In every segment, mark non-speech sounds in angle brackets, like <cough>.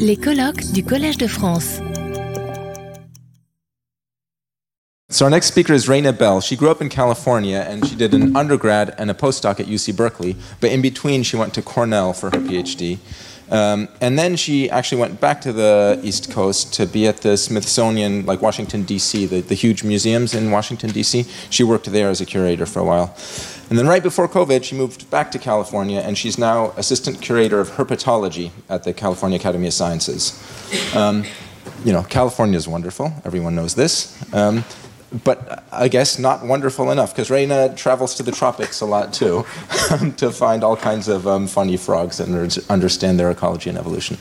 Les colloques du Collège de France. So our next speaker is Rayna Bell. She grew up in California and she did an undergrad and a postdoc at UC Berkeley, but in between she went to Cornell for her PhD. Um, and then she actually went back to the East Coast to be at the Smithsonian, like Washington, D.C., the, the huge museums in Washington, D.C. She worked there as a curator for a while. And then right before COVID, she moved back to California, and she's now assistant curator of herpetology at the California Academy of Sciences. Um, you know, California is wonderful. Everyone knows this. Um, but I guess not wonderful enough because Rayna travels to the tropics a lot too <laughs> to find all kinds of um, funny frogs and understand their ecology and evolution.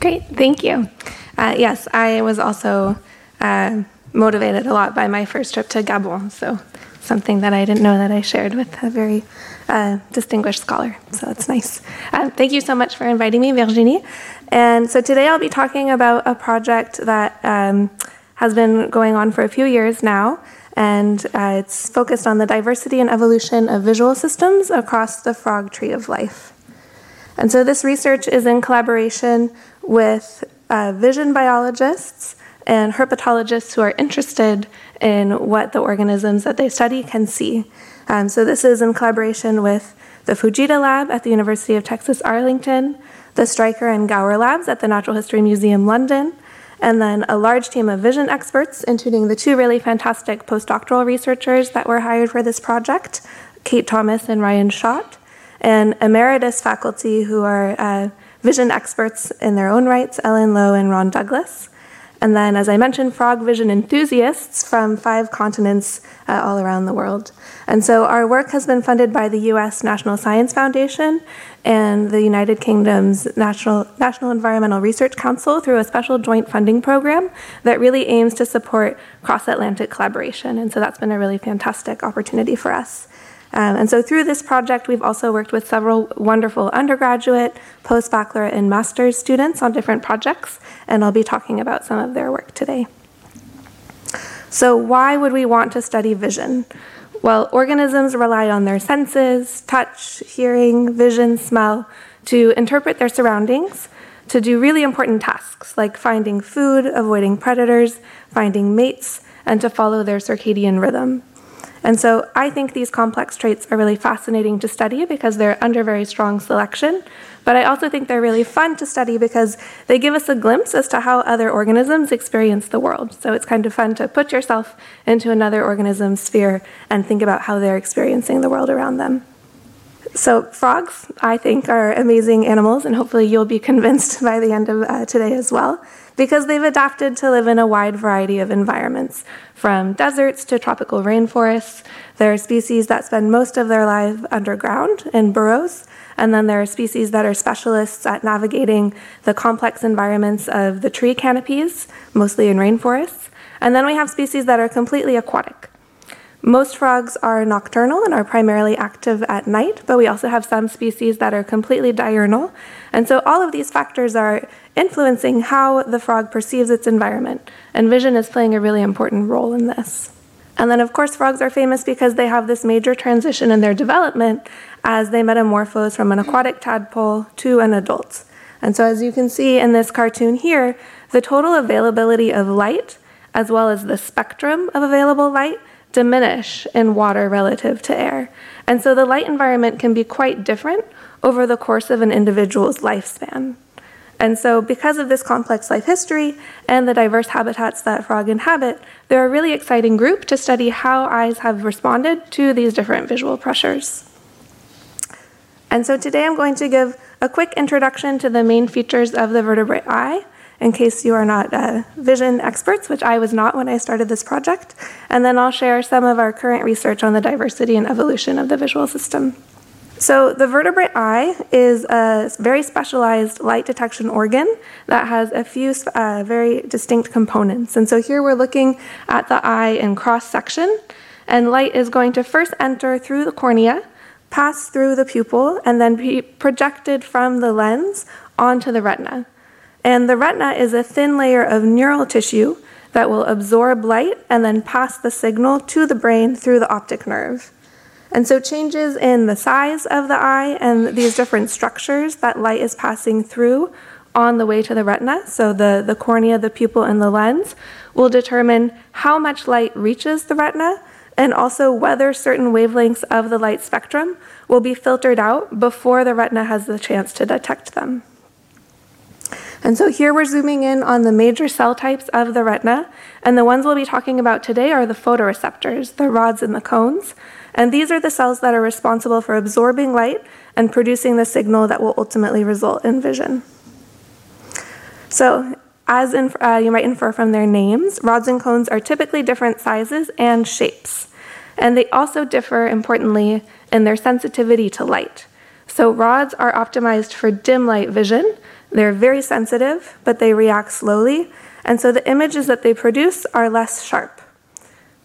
Great, thank you. Uh, yes, I was also uh, motivated a lot by my first trip to Gabon, so something that I didn't know that I shared with a very uh, distinguished scholar. So that's nice. Uh, thank you so much for inviting me, Virginie. And so today I'll be talking about a project that. Um, has been going on for a few years now, and uh, it's focused on the diversity and evolution of visual systems across the frog tree of life. And so this research is in collaboration with uh, vision biologists and herpetologists who are interested in what the organisms that they study can see. Um, so this is in collaboration with the Fujita Lab at the University of Texas Arlington, the Streicher and Gower Labs at the Natural History Museum London, and then a large team of vision experts, including the two really fantastic postdoctoral researchers that were hired for this project, Kate Thomas and Ryan Schott, and emeritus faculty who are uh, vision experts in their own rights, Ellis Loew and Ron Douglas. And then, as I mentioned, frog vision enthusiasts from five continents uh, all around the world. And so our work has been funded by the US National Science Foundation and the United Kingdom's National, National Environmental Research Council through a special joint funding program that really aims to support cross Atlantic collaboration. And so that's been a really fantastic opportunity for us. Um, and so through this project, we've also worked with several wonderful undergraduate, postbachelorate, and master's students on different projects, and I'll be talking about some of their work today. So, why would we want to study vision? Well, organisms rely on their senses touch, hearing, vision, smell to interpret their surroundings, to do really important tasks like finding food, avoiding predators, finding mates, and to follow their circadian rhythm. And so I think these complex traits are really fascinating to study because they're under very strong selection. But I also think they're really fun to study because they give us a glimpse as to how other organisms experience the world. So it's kind of fun to put yourself into another organism's sphere and think about how they're experiencing the world around them. So, frogs, I think, are amazing animals, and hopefully you'll be convinced <laughs> by the end of uh, today as well because they've adapted to live in a wide variety of environments, from deserts to tropical rainforests. There are species that spend most of their life underground in burrows, and then there are species that are specialists at navigating the complex environments of the tree canopies, mostly in rainforests. And then we have species that are completely aquatic. Most frogs are nocturnal and are primarily active at night, but we also have some species that are completely diurnal. And so all of these factors are influencing how the frog perceives its environment, and vision is playing a really important role in this. And then, of course, frogs are famous because they have this major transition in their development as they metamorphose from an aquatic tadpole to an adult. And so, as you can see in this cartoon here, the total availability of light, as well as the spectrum of available light, diminish in water relative to air. And so the light environment can be quite different over the course of an individual's lifespan. And so, because of this complex life history and the diverse habitats that frog inhabit, they're a really exciting group to study how eyes have responded to these different visual pressures. And so, today I'm going to give a quick introduction to the main features of the vertebrate eye in case you are not uh, vision experts, which I was not when I started this project. And then I'll share some of our current research on the diversity and evolution of the visual system. So, the vertebrate eye is a very specialized light detection organ that has a few uh, very distinct components. And so, here we're looking at the eye in cross section, and light is going to first enter through the cornea, pass through the pupil, and then be projected from the lens onto the retina. And the retina is a thin layer of neural tissue that will absorb light and then pass the signal to the brain through the optic nerve. And so, changes in the size of the eye and these different structures that light is passing through on the way to the retina, so the, the cornea, the pupil, and the lens, will determine how much light reaches the retina and also whether certain wavelengths of the light spectrum will be filtered out before the retina has the chance to detect them. And so here we're zooming in on the major cell types of the retina, and the ones we'll be talking about today are the photoreceptors, the rods and the cones. And these are the cells that are responsible for absorbing light and producing the signal that will ultimately result in vision. So, as uh, you might infer from their names, rods and cones are typically different sizes and shapes. And they also differ, importantly, in their sensitivity to light. So, rods are optimized for dim light vision. They're very sensitive, but they react slowly. And so the images that they produce are less sharp.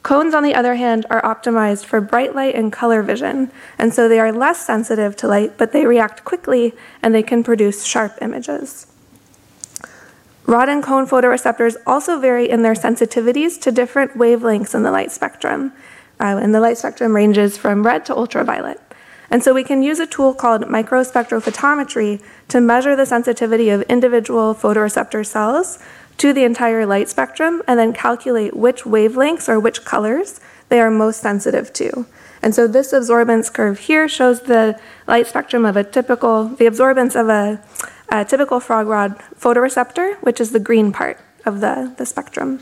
Cones, on the other hand, are optimized for bright light and color vision, and so they are less sensitive to light, but they react quickly and they can produce sharp images. Rod and cone photoreceptors also vary in their sensitivities to different wavelengths in the light spectrum. Uh, and the light spectrum ranges from red to ultraviolet. And so we can use a tool called microspectrophotometry to measure the sensitivity of individual photoreceptor cells to the entire light spectrum and then calculate which wavelengths or which colors they are most sensitive to. And so this absorbance curve here shows the light spectrum of a typical, the absorbance of a, a typical frog rod photoreceptor, which is the green part of the, the spectrum.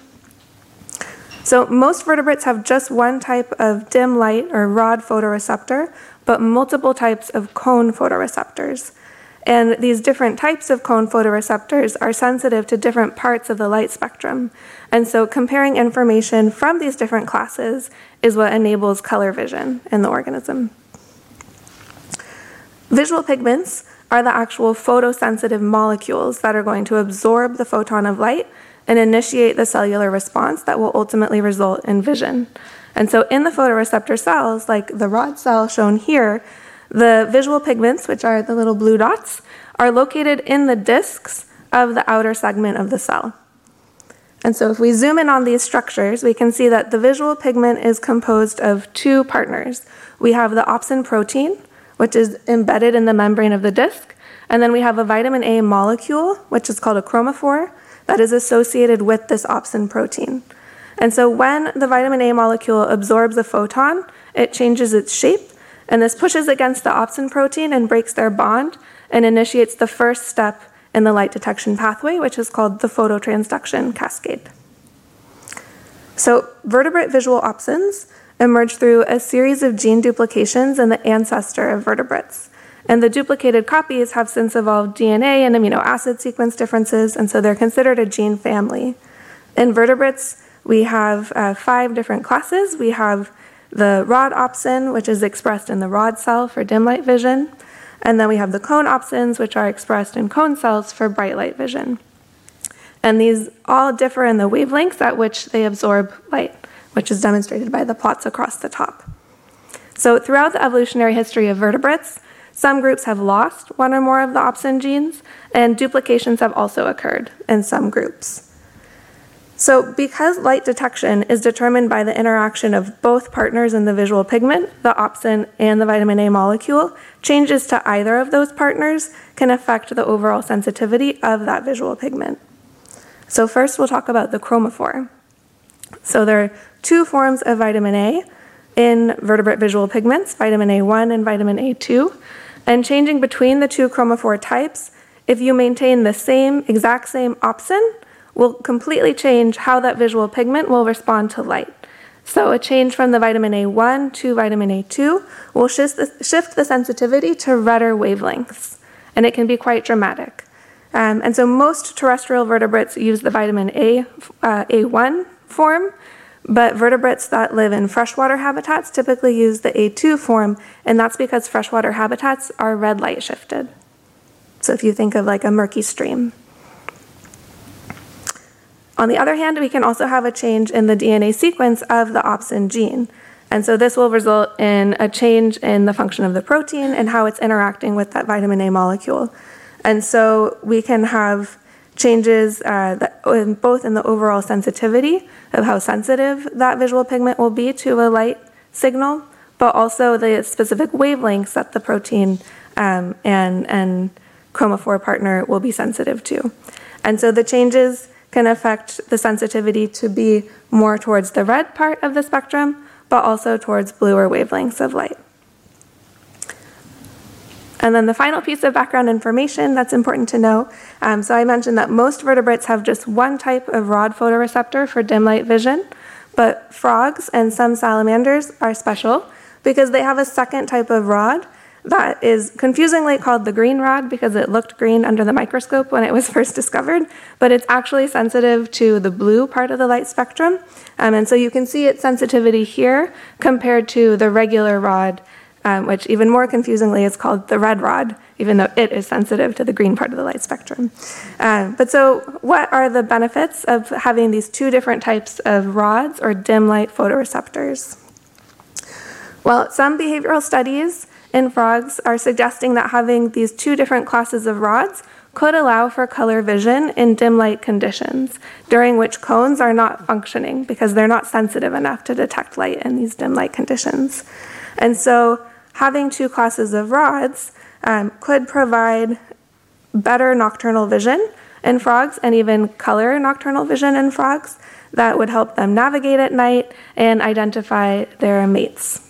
So most vertebrates have just one type of dim light or rod photoreceptor, but multiple types of cone photoreceptors. And these different types of cone photoreceptors are sensitive to different parts of the light spectrum. And so comparing information from these different classes is what enables color vision in the organism. Visual pigments are the actual photosensitive molecules that are going to absorb the photon of light and initiate the cellular response that will ultimately result in vision. And so in the photoreceptor cells, like the rod cell shown here, the visual pigments, which are the little blue dots, are located in the discs of the outer segment of the cell. And so if we zoom in on these structures, we can see that the visual pigment is composed of two partners. We have the opsin protein, which is embedded in the membrane of the disc, and then we have a vitamin A molecule, which is called a chromophore, that is associated with this opsin protein. And so when the vitamin A molecule absorbs a photon, it changes its shape, and this pushes against the opsin protein and breaks their bond and initiates the first step in the light detection pathway, which is called the phototransduction cascade. So, vertebrate visual opsins emerge through a series of gene duplications in the ancestor of vertebrates. And the duplicated copies have since evolved DNA and amino acid sequence differences, and so they're considered a gene family. In vertebrates, we have uh, five different classes. We have the rod opsin, which is expressed in the rod cell for dim light vision. And then we have the cone opsins, which are expressed in cone cells for bright light vision. And these all differ in the wavelengths at which they absorb light, which is demonstrated by the plots across the top. So, throughout the evolutionary history of vertebrates, some groups have lost one or more of the opsin genes, and duplications have also occurred in some groups. So, because light detection is determined by the interaction of both partners in the visual pigment, the opsin and the vitamin A molecule, changes to either of those partners can affect the overall sensitivity of that visual pigment. So, first we'll talk about the chromophore. So, there are two forms of vitamin A in vertebrate visual pigments, vitamin A1 and vitamin A2. And changing between the two chromophore types, if you maintain the same, exact same opsin, will completely change how that visual pigment will respond to light. So, a change from the vitamin A1 to vitamin A2 will shift the, shift the sensitivity to redder wavelengths, and it can be quite dramatic. Um, and so, most terrestrial vertebrates use the vitamin A, uh, A1 form, but vertebrates that live in freshwater habitats typically use the A2 form, and that's because freshwater habitats are red light shifted. So, if you think of like a murky stream. On the other hand, we can also have a change in the DNA sequence of the opsin gene. And so this will result in a change in the function of the protein and how it's interacting with that vitamin A molecule. And so we can have changes uh, in both in the overall sensitivity of how sensitive that visual pigment will be to a light signal, but also the specific wavelengths that the protein um, and, and chromophore partner will be sensitive to. And so the changes can affect the sensitivity to be more towards the red part of the spectrum, but also towards bluer wavelengths of light. And then the final piece of background information that's important to know. Um, so I mentioned that most vertebrates have just one type of rod photoreceptor for dim light vision, but frogs and some salamanders are special because they have a second type of rod that is confusingly called the green rod because it looked green under the microscope when it was <laughs> first discovered, but it's actually sensitive to the blue part of the light spectrum. Um, and so you can see its sensitivity here compared to the regular rod um, which even more confusingly is called the red rod, even though it is sensitive to the green part of the light spectrum. Uh, but so, what are the benefits of having these two different types of rods or dim light photoreceptors? Well, some behavioral studies in frogs are suggesting that having these two different classes of rods could allow for color vision in dim light conditions, during which cones are not functioning because they're not sensitive enough to detect light in these dim light conditions. And so, having two classes of rods um, could provide better nocturnal vision in frogs and even color nocturnal vision in frogs that would help them navigate at night and identify their mates.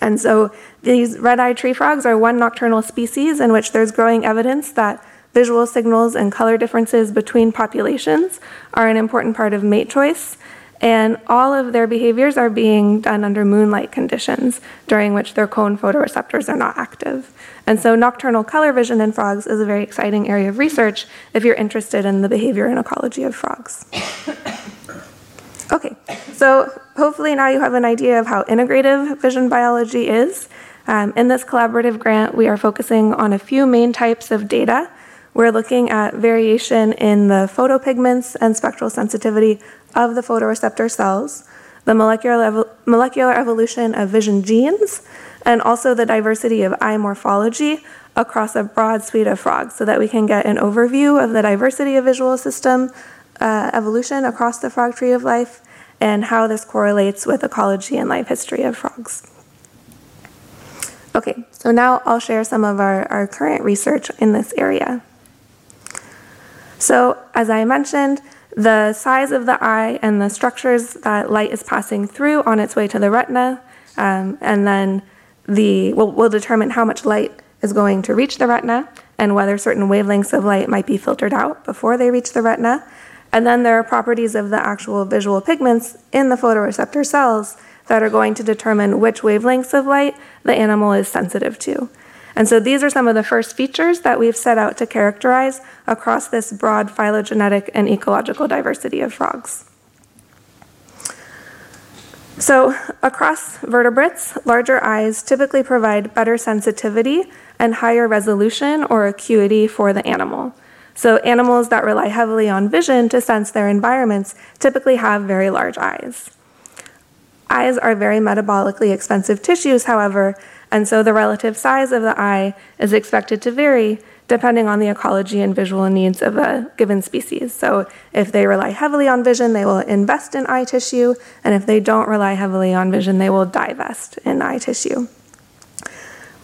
And so these red eyed tree frogs are one nocturnal species in which there's growing evidence that visual signals and color differences between populations are an important part of mate choice and all of their behaviors are being done under moonlight conditions during which their cone photoreceptors are not active. And so nocturnal color vision in frogs is a very exciting area of research if you're interested in the behavior and ecology of frogs. Okay, so hopefully now you have an idea of how integrative vision biology is. Um, in this collaborative grant, we are focusing on a few main types of data we're looking at variation in the photopigments and spectral sensitivity of the photoreceptor cells, the molecular, molecular evolution of vision genes, and also the diversity of eye morphology across a broad suite of frogs so that we can get an overview of the diversity of visual system uh, evolution across the frog tree of life and how this correlates with ecology and life history of frogs. Okay, so now I'll share some of our, our current research in this area. So, as I mentioned, the size of the eye and the structures that light is passing through on its way to the retina, um, and then the will will determine how much light is going to reach the retina and whether certain wavelengths of light might be filtered out before they reach the retina. And then there are properties of the actual visual pigments in the photoreceptor cells that are going to determine which wavelengths of light the animal is sensitive to. And so these are some of the first features that we've set out to characterize across this broad phylogenetic and ecological diversity of frogs. So, across vertebrates, larger eyes typically provide better sensitivity and higher resolution or acuity for the animal. So, animals that rely heavily on vision to sense their environments typically have very large eyes. Eyes are very metabolically expensive tissues, however, and so the relative size of the eye is expected to vary depending on the ecology and visual needs of a given species. So if they rely heavily on vision, they will invest in eye tissue, and if they don't rely heavily on vision, they will divest in eye tissue.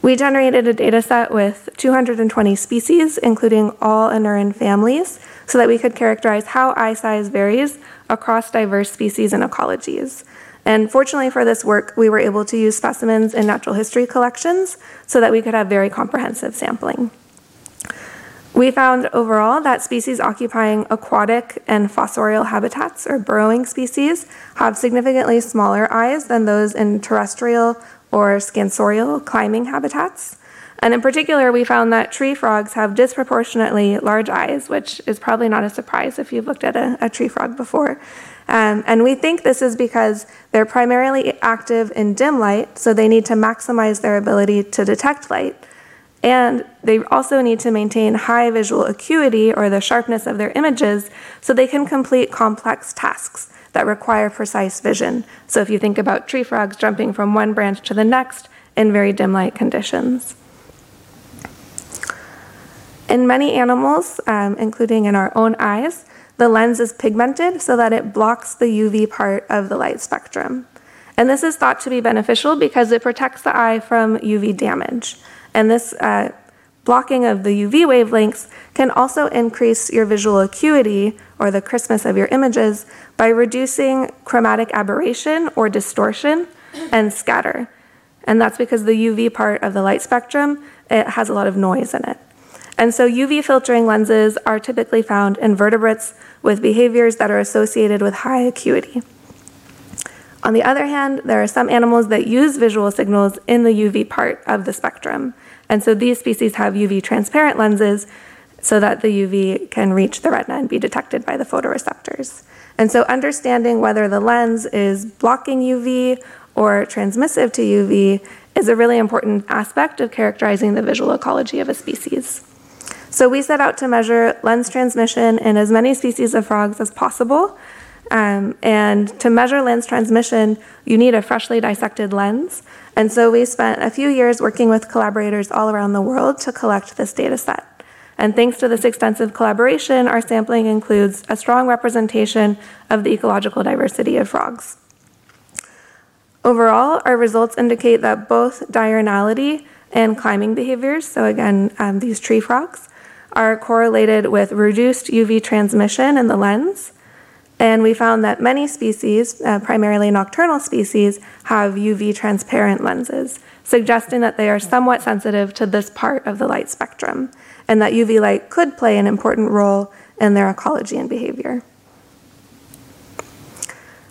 We generated a data set with 220 species, including all Anuran families, so that we could characterize how eye size varies across diverse species and ecologies. And fortunately for this work, we were able to use specimens in natural history collections so that we could have very comprehensive sampling. We found overall that species occupying aquatic and fossorial habitats, or burrowing species, have significantly smaller eyes than those in terrestrial or scansorial climbing habitats. And in particular, we found that tree frogs have disproportionately large eyes, which is probably not a surprise if you've looked at a, a tree frog before. Um, and we think this is because they're primarily active in dim light, so they need to maximize their ability to detect light. And they also need to maintain high visual acuity or the sharpness of their images so they can complete complex tasks that require precise vision. So if you think about tree frogs jumping from one branch to the next in very dim light conditions. In many animals, um, including in our own eyes, the lens is pigmented so that it blocks the UV part of the light spectrum. And this is thought to be beneficial because it protects the eye from UV damage. And this uh, blocking of the UV wavelengths can also increase your visual acuity or the crispness of your images by reducing chromatic aberration or distortion and scatter. And that's because the UV part of the light spectrum, it has a lot of noise in it. And so UV filtering lenses are typically found in vertebrates with behaviors that are associated with high acuity. On the other hand, there are some animals that use visual signals in the UV part of the spectrum. And so these species have UV transparent lenses so that the UV can reach the retina and be detected by the photoreceptors. And so understanding whether the lens is blocking UV or transmissive to UV is a really important aspect of characterizing the visual ecology of a species. So we set out to measure lens transmission in as many species of frogs as possible. Um, and to measure lens transmission, you need a freshly dissected lens. And so we spent a few years working with collaborators all around the world to collect this data set. And thanks to this extensive collaboration, our sampling includes a strong representation of the ecological diversity of frogs. Overall, our results indicate that both diurnality and climbing behaviors, so again, um, these tree frogs, are correlated with reduced UV transmission in the lens. And we found that many species, uh, primarily nocturnal species, have UV transparent lenses, suggesting that they are somewhat sensitive to this part of the light spectrum, and that UV light could play an important role in their ecology and behavior.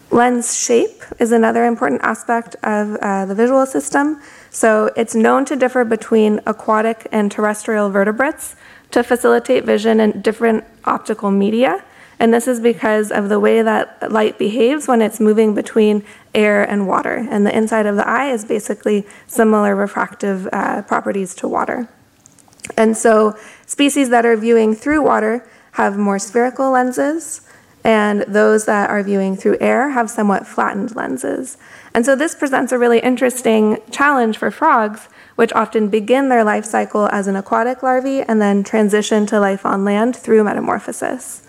Lens shape is another important aspect of uh, the visual system. So it's known to differ between aquatic and terrestrial vertebrates to facilitate vision in different optical media. And this is because of the way that light behaves when it's moving between air and water. And the inside of the eye is basically similar refractive uh, properties to water. And so species that are viewing through water have more spherical lenses, and those that are viewing through air have somewhat flattened lenses. And so this presents a really interesting challenge for frogs, which often begin their life cycle as an aquatic larvae and then transition to life on land through metamorphosis.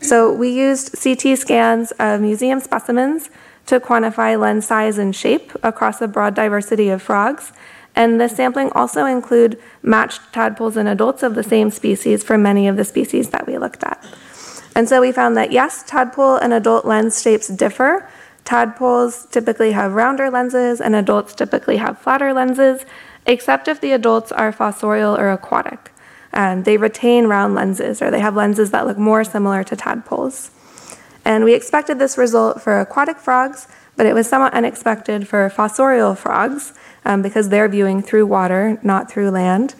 So we used CT scans of museum specimens to quantify lens size and shape across a broad diversity of frogs. And the sampling also include matched tadpoles and adults of the same species for many of the species that we looked at. And so we found that yes, tadpole and adult lens shapes differ. Tadpoles typically have rounder lenses and adults typically have flatter lenses, except if the adults are fossorial or aquatic. And they retain round lenses, or they have lenses that look more similar to tadpoles. And we expected this result for aquatic frogs, but it was somewhat unexpected for fossorial frogs um, because they're viewing through water, not through land.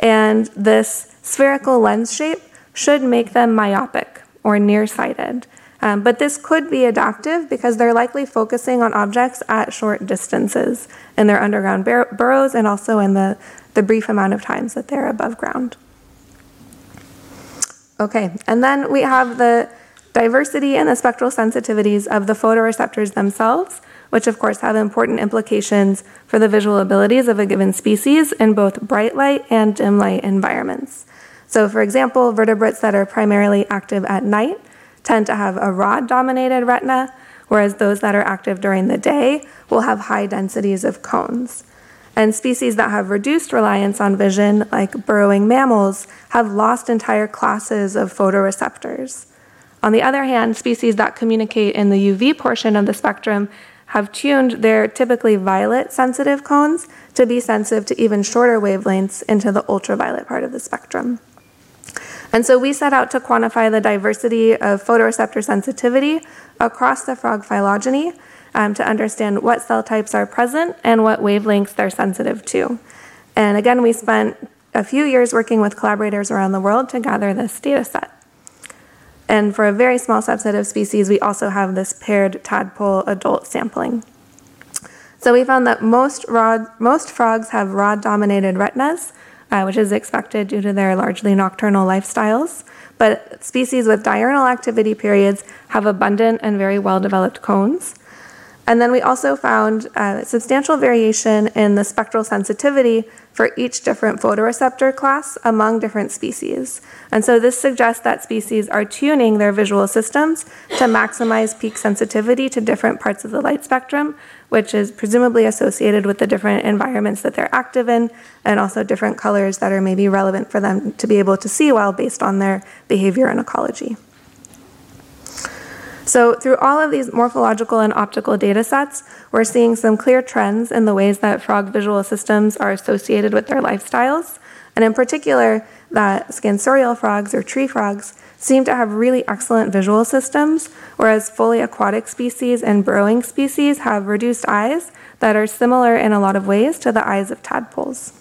And this spherical lens shape should make them myopic, or nearsighted. Um, but this could be adaptive because they're likely focusing on objects at short distances in their underground bur- burrows and also in the, the brief amount of times that they're above ground. Okay, and then we have the diversity and the spectral sensitivities of the photoreceptors themselves, which of course have important implications for the visual abilities of a given species in both bright light and dim light environments. So, for example, vertebrates that are primarily active at night tend to have a rod dominated retina, whereas those that are active during the day will have high densities of cones. And species that have reduced reliance on vision, like burrowing mammals, have lost entire classes of photoreceptors. On the other hand, species that communicate in the UV portion of the spectrum have tuned their typically violet sensitive cones to be sensitive to even shorter wavelengths into the ultraviolet part of the spectrum. And so we set out to quantify the diversity of photoreceptor sensitivity across the frog phylogeny um, to understand what cell types are present and what wavelengths they're sensitive to. And again, we spent a few years working with collaborators around the world to gather this data set. And for a very small subset of species, we also have this paired tadpole adult sampling. So we found that most, rod, most frogs have rod dominated retinas, uh, which is expected due to their largely nocturnal lifestyles. But species with diurnal activity periods have abundant and very well developed cones. And then we also found uh, substantial variation in the spectral sensitivity for each different photoreceptor class among different species. And so this suggests that species are tuning their visual systems to maximize peak sensitivity to different parts of the light spectrum, which is presumably associated with the different environments that they're active in and also different colors that are maybe relevant for them to be able to see well based on their behavior and ecology. So through all of these morphological and optical data sets, we're seeing some clear trends in the ways that frog visual systems are associated with their lifestyles. And in particular, that scansorial frogs or tree frogs seem to have really excellent visual systems, whereas fully aquatic species and burrowing species have reduced eyes that are similar in a lot of ways to the eyes of tadpoles.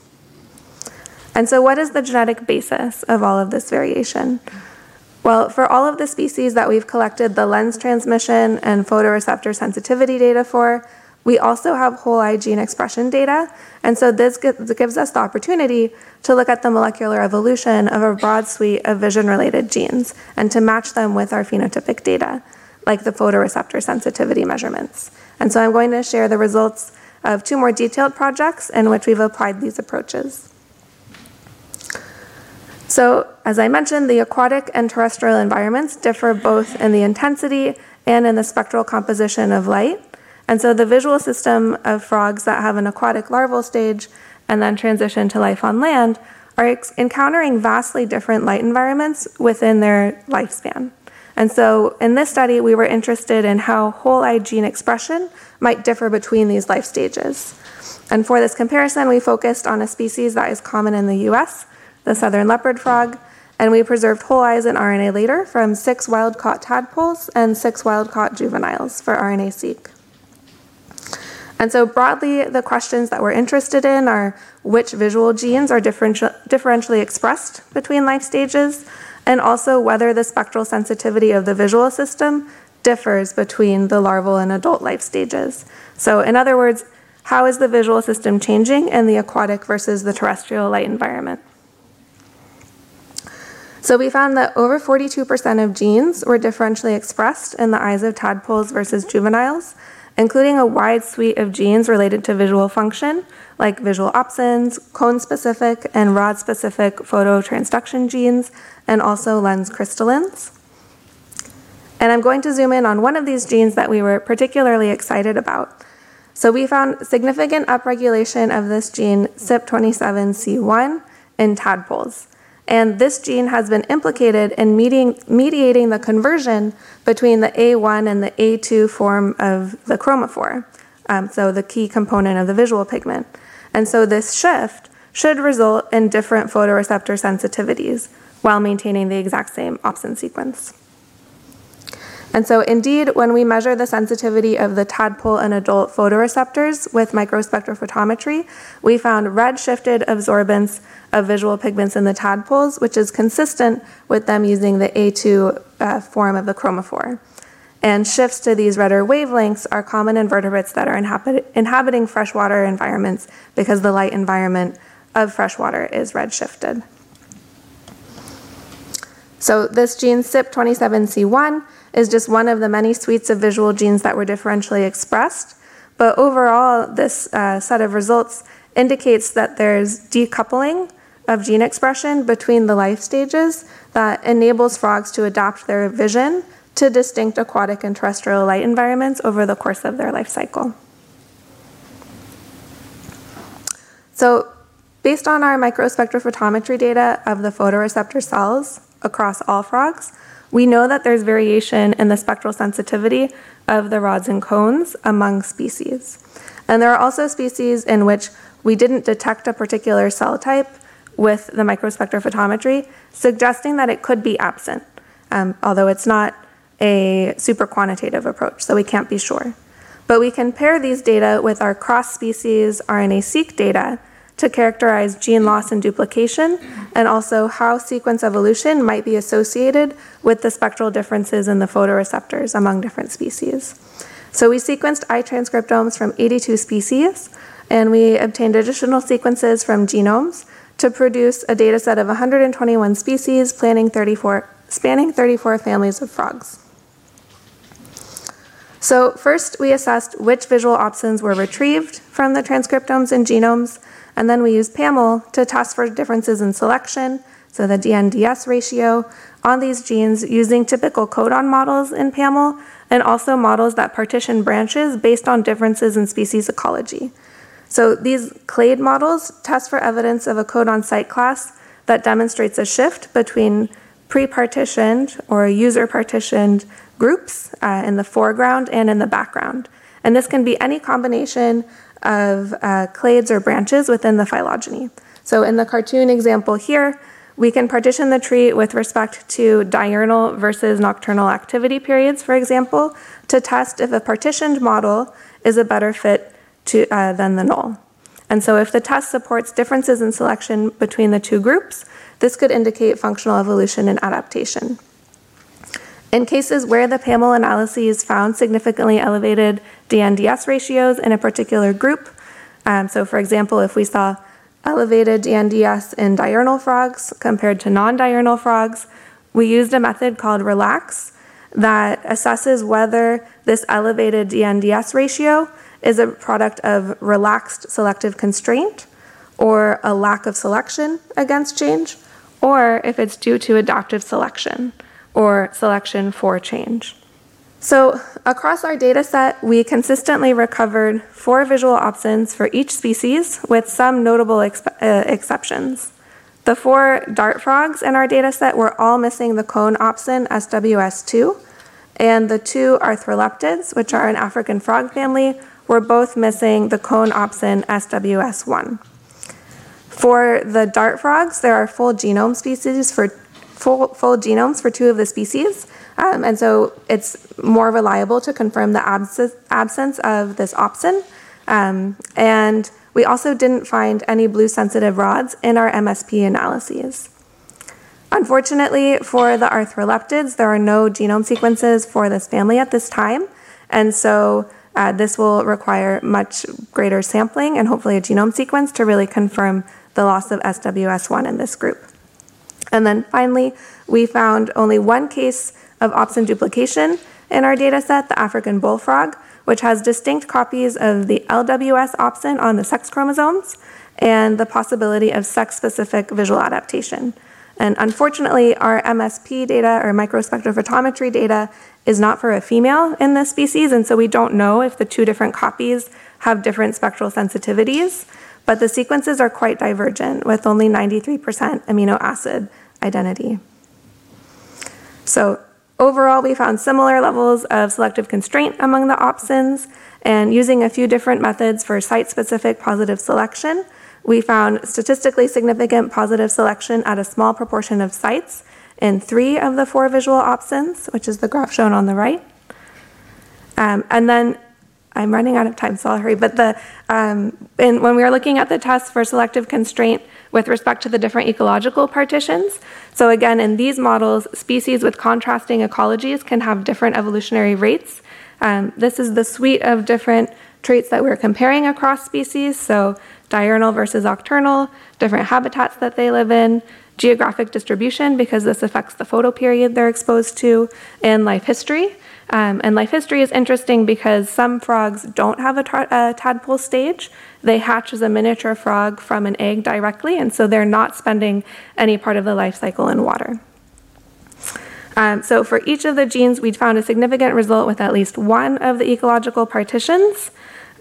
And so, what is the genetic basis of all of this variation? Well, for all of the species that we've collected the lens transmission and photoreceptor sensitivity data for, we also have whole eye gene expression data. And so this gives us the opportunity to look at the molecular evolution of a broad suite of vision related genes and to match them with our phenotypic data, like the photoreceptor sensitivity measurements. And so I'm going to share the results of two more detailed projects in which we've applied these approaches. So, as I mentioned, the aquatic and terrestrial environments differ both in the intensity and in the spectral composition of light. And so, the visual system of frogs that have an aquatic larval stage and then transition to life on land are ex- encountering vastly different light environments within their lifespan. And so, in this study, we were interested in how whole eye gene expression might differ between these life stages. And for this comparison, we focused on a species that is common in the US, the southern leopard frog, and we preserved whole eyes and RNAlater from six wild caught tadpoles and six wild caught juveniles for RNA seq. And so, broadly, the questions that we're interested in are which visual genes are differentially expressed between life stages, and also whether the spectral sensitivity of the visual system differs between the larval and adult life stages. So, in other words, how is the visual system changing in the aquatic versus the terrestrial light environment? So we found that over 42% of genes were differentially expressed in the eyes of tadpoles versus juveniles, including a wide suite of genes related to visual function, like visual opsins, cone specific and rod specific phototransduction genes, and also lens crystallins. And I'm going to zoom in on one of these genes that we were particularly excited about. So we found significant upregulation of this gene CYP27C1 in tadpoles. And this gene has been implicated in mediating, mediating the conversion between the A1 and the A2 form of the chromophore, um, so the key component of the visual pigment. And so this shift should result in different photoreceptor sensitivities while maintaining the exact same opsin sequence. And so, indeed, when we measure the sensitivity of the tadpole and adult photoreceptors with microspectrophotometry, we found red shifted absorbance of visual pigments in the tadpoles, which is consistent with them using the A2 uh, form of the chromophore. And shifts to these redder wavelengths are common in vertebrates that are inhabit- inhabiting freshwater environments because the light environment of freshwater is red shifted. So, this gene CYP27C1 is just one of the many suites of visual genes that were differentially expressed. But overall, this uh, set of results indicates that there's decoupling of gene expression between the life stages that enables frogs to adapt their vision to distinct aquatic and terrestrial light environments over the course of their life cycle. So, based on our microspectrophotometry data of the photoreceptor cells across all frogs, we know that there's variation in the spectral sensitivity of the rods and cones among species. And there are also species in which we didn't detect a particular cell type with the microspectrophotometry, suggesting that it could be absent, um, although it's not a super quantitative approach, so we can't be sure. But we can pair these data with our cross species RNA seq data to characterize gene loss and duplication, and also how sequence evolution might be associated with the spectral differences in the photoreceptors among different species. So we sequenced eye transcriptomes from 82 species, and we obtained additional sequences from genomes to produce a data set of 121 species planning 34, spanning 34 families of frogs. So first, we assessed which visual opsins were retrieved from the transcriptomes and genomes, and then we use PAML to test for differences in selection, so the DNDS ratio, on these genes using typical codon models in PAML and also models that partition branches based on differences in species ecology. So these clade models test for evidence of a codon site class that demonstrates a shift between pre-partitioned or user-partitioned groups uh, in the foreground and in the background. And this can be any combination of uh, clades or branches within the phylogeny. So in the cartoon example here, we can partition the tree with respect to diurnal versus nocturnal activity periods, for example, to test if a partitioned model is a better fit to, uh, than the null. And so if the test supports differences in selection between the two groups, this could indicate functional evolution and adaptation. In cases where the PAML analyses found significantly elevated DNDS ratios in a particular group, um, so for example, if we saw elevated DNDS in diurnal frogs compared to non diurnal frogs, we used a method called RELAX that assesses whether this elevated DNDS ratio is a product of relaxed selective constraint or a lack of selection against change, or if it's due to adaptive selection or selection for change. So, across our data set, we consistently recovered four visual opsins for each species, with some notable uh, exceptions. The four dart frogs in our data set were all missing the cone opsin SWS2, and the two arthroleptids, which are an African frog family, were both missing the cone opsin SWS1. For the dart frogs, there are full genome species for full, full genomes for two of the species, um, and so it's more reliable to confirm the abs- absence of this opsin. Um, and we also didn't find any blue sensitive rods in our MSP analyses. Unfortunately, for the arthroleptids, there are no genome sequences for this family at this time, and so uh, this will require much greater sampling and hopefully a genome sequence to really confirm the loss of SWS1 in this group. And then finally, we found only one case of opsin duplication in our data set, the African bullfrog, which has distinct copies of the LWS opsin on the sex chromosomes and the possibility of sex specific visual adaptation. And unfortunately, our MSP data or microspectrophotometry data is not for a female in this species, and so we don't know if the two different copies have different spectral sensitivities, but the sequences are quite divergent with only 93% amino acid identity. So overall, we found similar levels of selective constraint among the opsins, and using a few different methods for site-specific positive selection, we found statistically significant positive selection at a small proportion of sites in three of the four visual opsins, which is the graph shown on the right. Um, and then I'm running out of time, so I'll hurry. But the um, when we were looking at the tests for selective constraint with respect to the different ecological partitions, so again, in these models, species with contrasting ecologies can have different evolutionary rates. Um, this is the suite of different traits that we're comparing across species. So diurnal versus nocturnal, different habitats that they live in, geographic distribution because this affects the photoperiod they're exposed to, and life history. Um, and life history is interesting because some frogs don't have a, a, tadpole stage. They hatch as a miniature frog from an egg directly, and so they're not spending any part of the life cycle in water. Um, so for each of the genes, we found a significant result with at least one of the ecological partitions.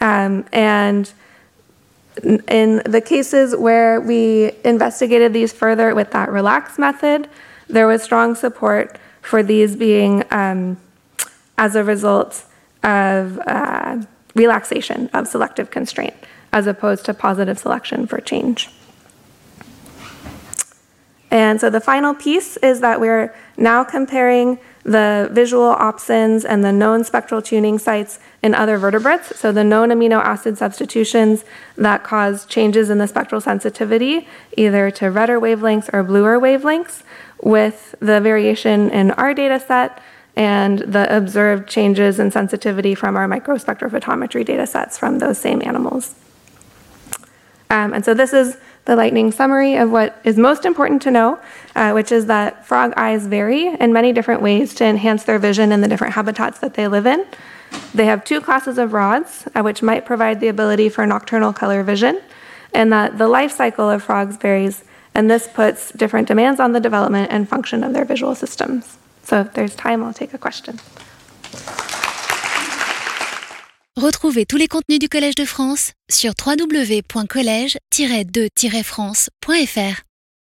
Um, and in the cases where we investigated these further with that relax method, there was strong support for these being um, as a result of uh, relaxation of selective constraint as opposed to positive selection for change. And so the final piece is that we're now comparing the visual opsins and the known spectral tuning sites in other vertebrates, so the known amino acid substitutions that cause changes in the spectral sensitivity, either to redder wavelengths or bluer wavelengths, with the variation in our data set and the observed changes in sensitivity from our microspectrophotometry data sets from those same animals. Um, and so this is the lightning summary of what is most important to know, uh, which is that frog eyes vary in many different ways to enhance their vision in the different habitats that they live in. They have two classes of rods, uh, which might provide the ability for nocturnal color vision, and that the life cycle of frogs varies, and this puts different demands on the development and function of their visual systems. So if there's time, I'll take a question. Retrouvez tous les contenus du Collège de France sur www.colège-2-france.fr.